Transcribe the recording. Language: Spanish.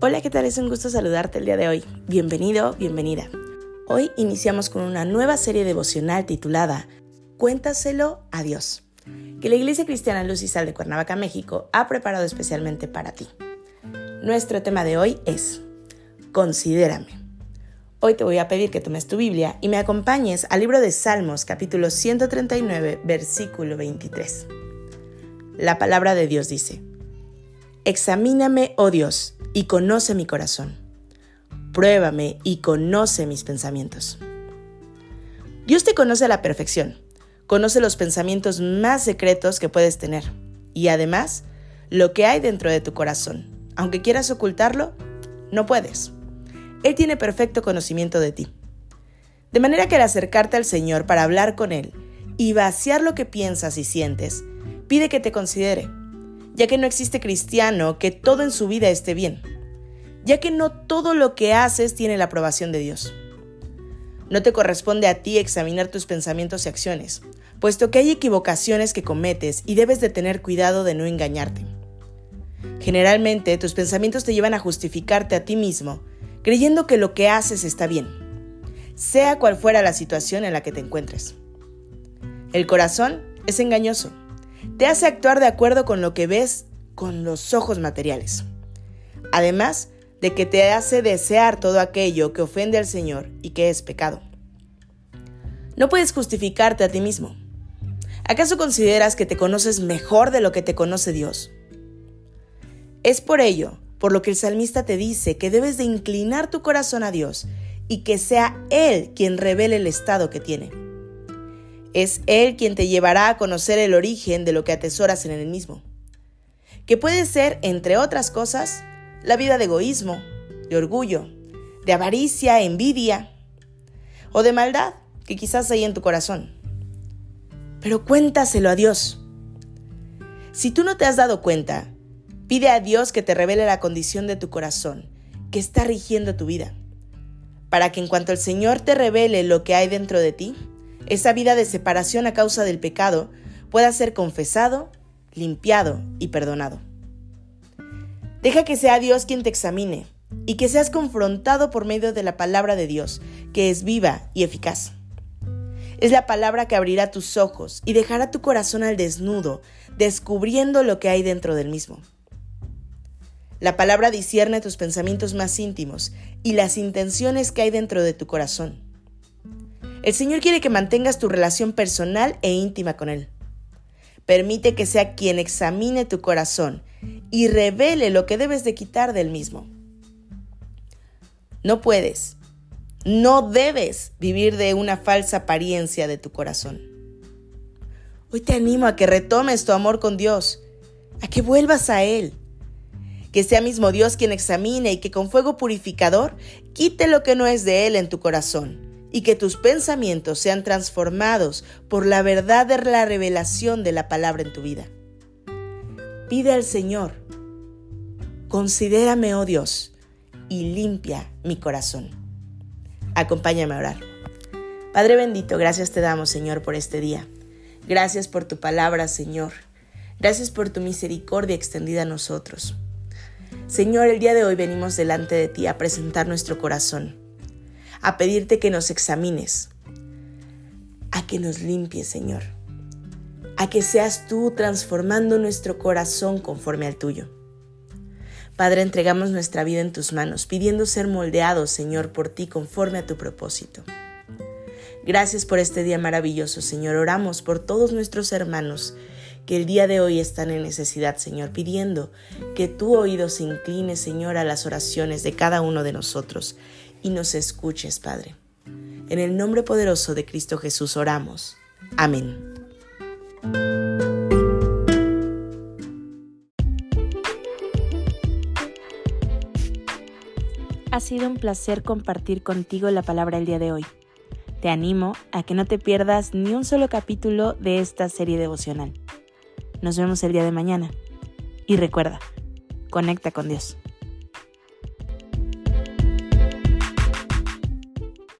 Hola, ¿qué tal? Es un gusto saludarte el día de hoy. Bienvenido, bienvenida. Hoy iniciamos con una nueva serie devocional titulada Cuéntaselo a Dios, que la Iglesia Cristiana Luz y Sal de Cuernavaca, México, ha preparado especialmente para ti. Nuestro tema de hoy es Considérame. Hoy te voy a pedir que tomes tu Biblia y me acompañes al libro de Salmos capítulo 139, versículo 23. La palabra de Dios dice, Examíname, oh Dios, y conoce mi corazón. Pruébame y conoce mis pensamientos. Dios te conoce a la perfección, conoce los pensamientos más secretos que puedes tener y además lo que hay dentro de tu corazón. Aunque quieras ocultarlo, no puedes. Él tiene perfecto conocimiento de ti. De manera que al acercarte al Señor para hablar con Él y vaciar lo que piensas y sientes, pide que te considere ya que no existe cristiano que todo en su vida esté bien, ya que no todo lo que haces tiene la aprobación de Dios. No te corresponde a ti examinar tus pensamientos y acciones, puesto que hay equivocaciones que cometes y debes de tener cuidado de no engañarte. Generalmente tus pensamientos te llevan a justificarte a ti mismo, creyendo que lo que haces está bien, sea cual fuera la situación en la que te encuentres. El corazón es engañoso te hace actuar de acuerdo con lo que ves con los ojos materiales. Además de que te hace desear todo aquello que ofende al Señor y que es pecado. No puedes justificarte a ti mismo. ¿Acaso consideras que te conoces mejor de lo que te conoce Dios? Es por ello, por lo que el salmista te dice que debes de inclinar tu corazón a Dios y que sea Él quien revele el estado que tiene. Es Él quien te llevará a conocer el origen de lo que atesoras en el mismo, que puede ser, entre otras cosas, la vida de egoísmo, de orgullo, de avaricia, envidia o de maldad que quizás hay en tu corazón. Pero cuéntaselo a Dios. Si tú no te has dado cuenta, pide a Dios que te revele la condición de tu corazón que está rigiendo tu vida, para que en cuanto el Señor te revele lo que hay dentro de ti, esa vida de separación a causa del pecado pueda ser confesado, limpiado y perdonado. Deja que sea Dios quien te examine y que seas confrontado por medio de la palabra de Dios, que es viva y eficaz. Es la palabra que abrirá tus ojos y dejará tu corazón al desnudo, descubriendo lo que hay dentro del mismo. La palabra discierne tus pensamientos más íntimos y las intenciones que hay dentro de tu corazón. El Señor quiere que mantengas tu relación personal e íntima con Él. Permite que sea quien examine tu corazón y revele lo que debes de quitar del mismo. No puedes, no debes vivir de una falsa apariencia de tu corazón. Hoy te animo a que retomes tu amor con Dios, a que vuelvas a Él. Que sea mismo Dios quien examine y que con fuego purificador quite lo que no es de Él en tu corazón y que tus pensamientos sean transformados por la verdad de la revelación de la palabra en tu vida. Pide al Señor, considérame, oh Dios, y limpia mi corazón. Acompáñame a orar. Padre bendito, gracias te damos, Señor, por este día. Gracias por tu palabra, Señor. Gracias por tu misericordia extendida a nosotros. Señor, el día de hoy venimos delante de ti a presentar nuestro corazón a pedirte que nos examines, a que nos limpies, Señor, a que seas tú transformando nuestro corazón conforme al tuyo. Padre, entregamos nuestra vida en tus manos, pidiendo ser moldeados, Señor, por ti conforme a tu propósito. Gracias por este día maravilloso, Señor. Oramos por todos nuestros hermanos que el día de hoy están en necesidad, Señor, pidiendo que tu oído se incline, Señor, a las oraciones de cada uno de nosotros y nos escuches, Padre. En el nombre poderoso de Cristo Jesús oramos. Amén. Ha sido un placer compartir contigo la palabra el día de hoy. Te animo a que no te pierdas ni un solo capítulo de esta serie devocional. Nos vemos el día de mañana. Y recuerda, conecta con Dios.